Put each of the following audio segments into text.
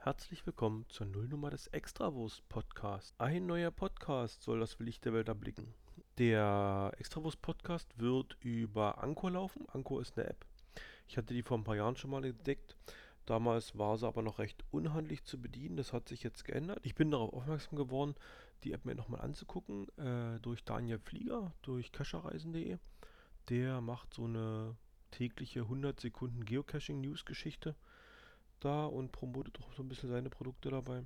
Herzlich willkommen zur Nullnummer des Extrawurst Podcasts. Ein neuer Podcast soll das Licht der Welt erblicken. Der Extrawurst Podcast wird über Anchor laufen. Anchor ist eine App. Ich hatte die vor ein paar Jahren schon mal entdeckt. Damals war sie aber noch recht unhandlich zu bedienen. Das hat sich jetzt geändert. Ich bin darauf aufmerksam geworden, die App mir nochmal anzugucken, äh, durch Daniel Flieger, durch cacherreisen.de. Der macht so eine tägliche 100 Sekunden Geocaching-News-Geschichte da und promotet auch so ein bisschen seine Produkte dabei.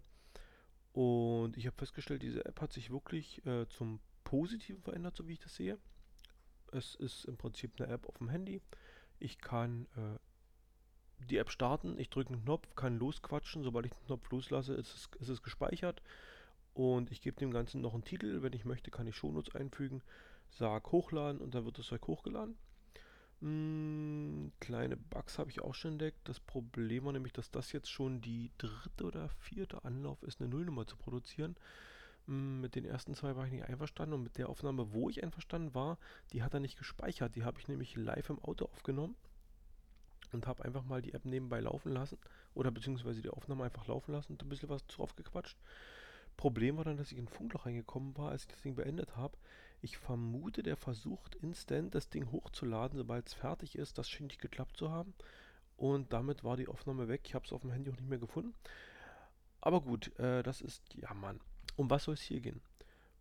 Und ich habe festgestellt, diese App hat sich wirklich äh, zum Positiven verändert, so wie ich das sehe. Es ist im Prinzip eine App auf dem Handy. Ich kann äh, die App starten, ich drücke einen Knopf, kann losquatschen. Sobald ich den Knopf loslasse, ist es, ist es gespeichert. Und ich gebe dem Ganzen noch einen Titel. Wenn ich möchte, kann ich Shownotes einfügen, sage hochladen und dann wird das Zeug hochgeladen. Hm, kleine Bugs habe ich auch schon entdeckt. Das Problem war nämlich, dass das jetzt schon die dritte oder vierte Anlauf ist, eine Nullnummer zu produzieren. Hm, mit den ersten zwei war ich nicht einverstanden und mit der Aufnahme, wo ich einverstanden war, die hat er nicht gespeichert. Die habe ich nämlich live im Auto aufgenommen und habe einfach mal die App nebenbei laufen lassen oder beziehungsweise die Aufnahme einfach laufen lassen und ein bisschen was drauf gequatscht. Problem war dann, dass ich in ein Funkloch reingekommen war, als ich das Ding beendet habe. Ich vermute, der versucht instant das Ding hochzuladen, sobald es fertig ist. Das schien nicht geklappt zu haben. Und damit war die Aufnahme weg. Ich habe es auf dem Handy auch nicht mehr gefunden. Aber gut, äh, das ist, ja Mann. Um was soll es hier gehen?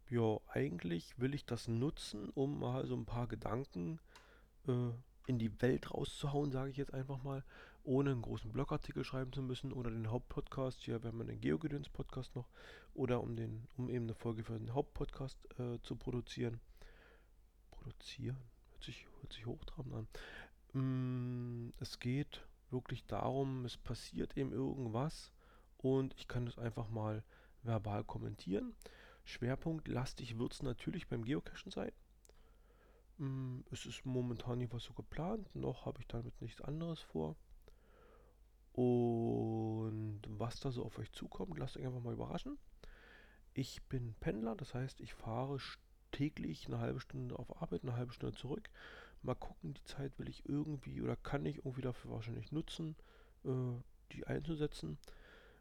Ja, eigentlich will ich das nutzen, um mal so ein paar Gedanken äh, in die Welt rauszuhauen, sage ich jetzt einfach mal, ohne einen großen Blogartikel schreiben zu müssen oder den Hauptpodcast, hier wenn man den Geogedöns Podcast noch, oder um den, um eben eine Folge für den Hauptpodcast äh, zu produzieren. Produzieren? Hört sich, hört sich hochtrabend an. Mm, es geht wirklich darum, es passiert eben irgendwas und ich kann das einfach mal verbal kommentieren. Schwerpunkt lastig wird es natürlich beim Geocachen sein. Mm, es ist momentan nicht was so geplant, noch habe ich damit nichts anderes vor. Und was da so auf euch zukommt, lasst euch einfach mal überraschen. Ich bin Pendler, das heißt, ich fahre täglich eine halbe Stunde auf Arbeit, eine halbe Stunde zurück. Mal gucken, die Zeit will ich irgendwie oder kann ich irgendwie dafür wahrscheinlich nutzen, äh, die einzusetzen.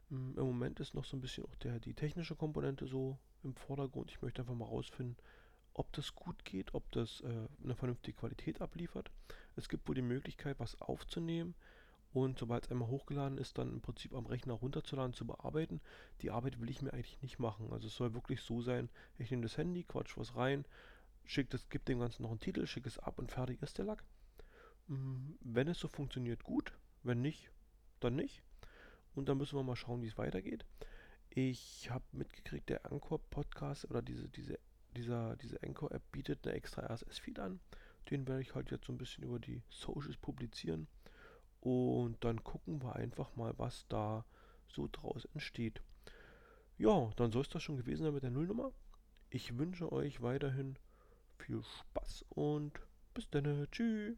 Mm, Im Moment ist noch so ein bisschen auch der, die technische Komponente so im Vordergrund. Ich möchte einfach mal rausfinden, ob das gut geht, ob das äh, eine vernünftige Qualität abliefert. Es gibt wohl die Möglichkeit, was aufzunehmen und sobald es einmal hochgeladen ist, dann im Prinzip am Rechner runterzuladen, zu bearbeiten. Die Arbeit will ich mir eigentlich nicht machen. Also es soll wirklich so sein, ich nehme das Handy, quatsch was rein, schick das, gebe dem Ganzen noch einen Titel, schicke es ab und fertig ist der Lack. Mm, wenn es so funktioniert, gut. Wenn nicht, dann nicht. Und dann müssen wir mal schauen, wie es weitergeht. Ich habe mitgekriegt, der Anchor-Podcast oder diese, diese dieser, diese Anchor-App bietet eine extra RSS-Feed an. Den werde ich halt jetzt so ein bisschen über die Socials publizieren. Und dann gucken wir einfach mal, was da so draus entsteht. Ja, dann soll es das schon gewesen sein mit der Nullnummer. Ich wünsche euch weiterhin viel Spaß und bis dann. Tschüss.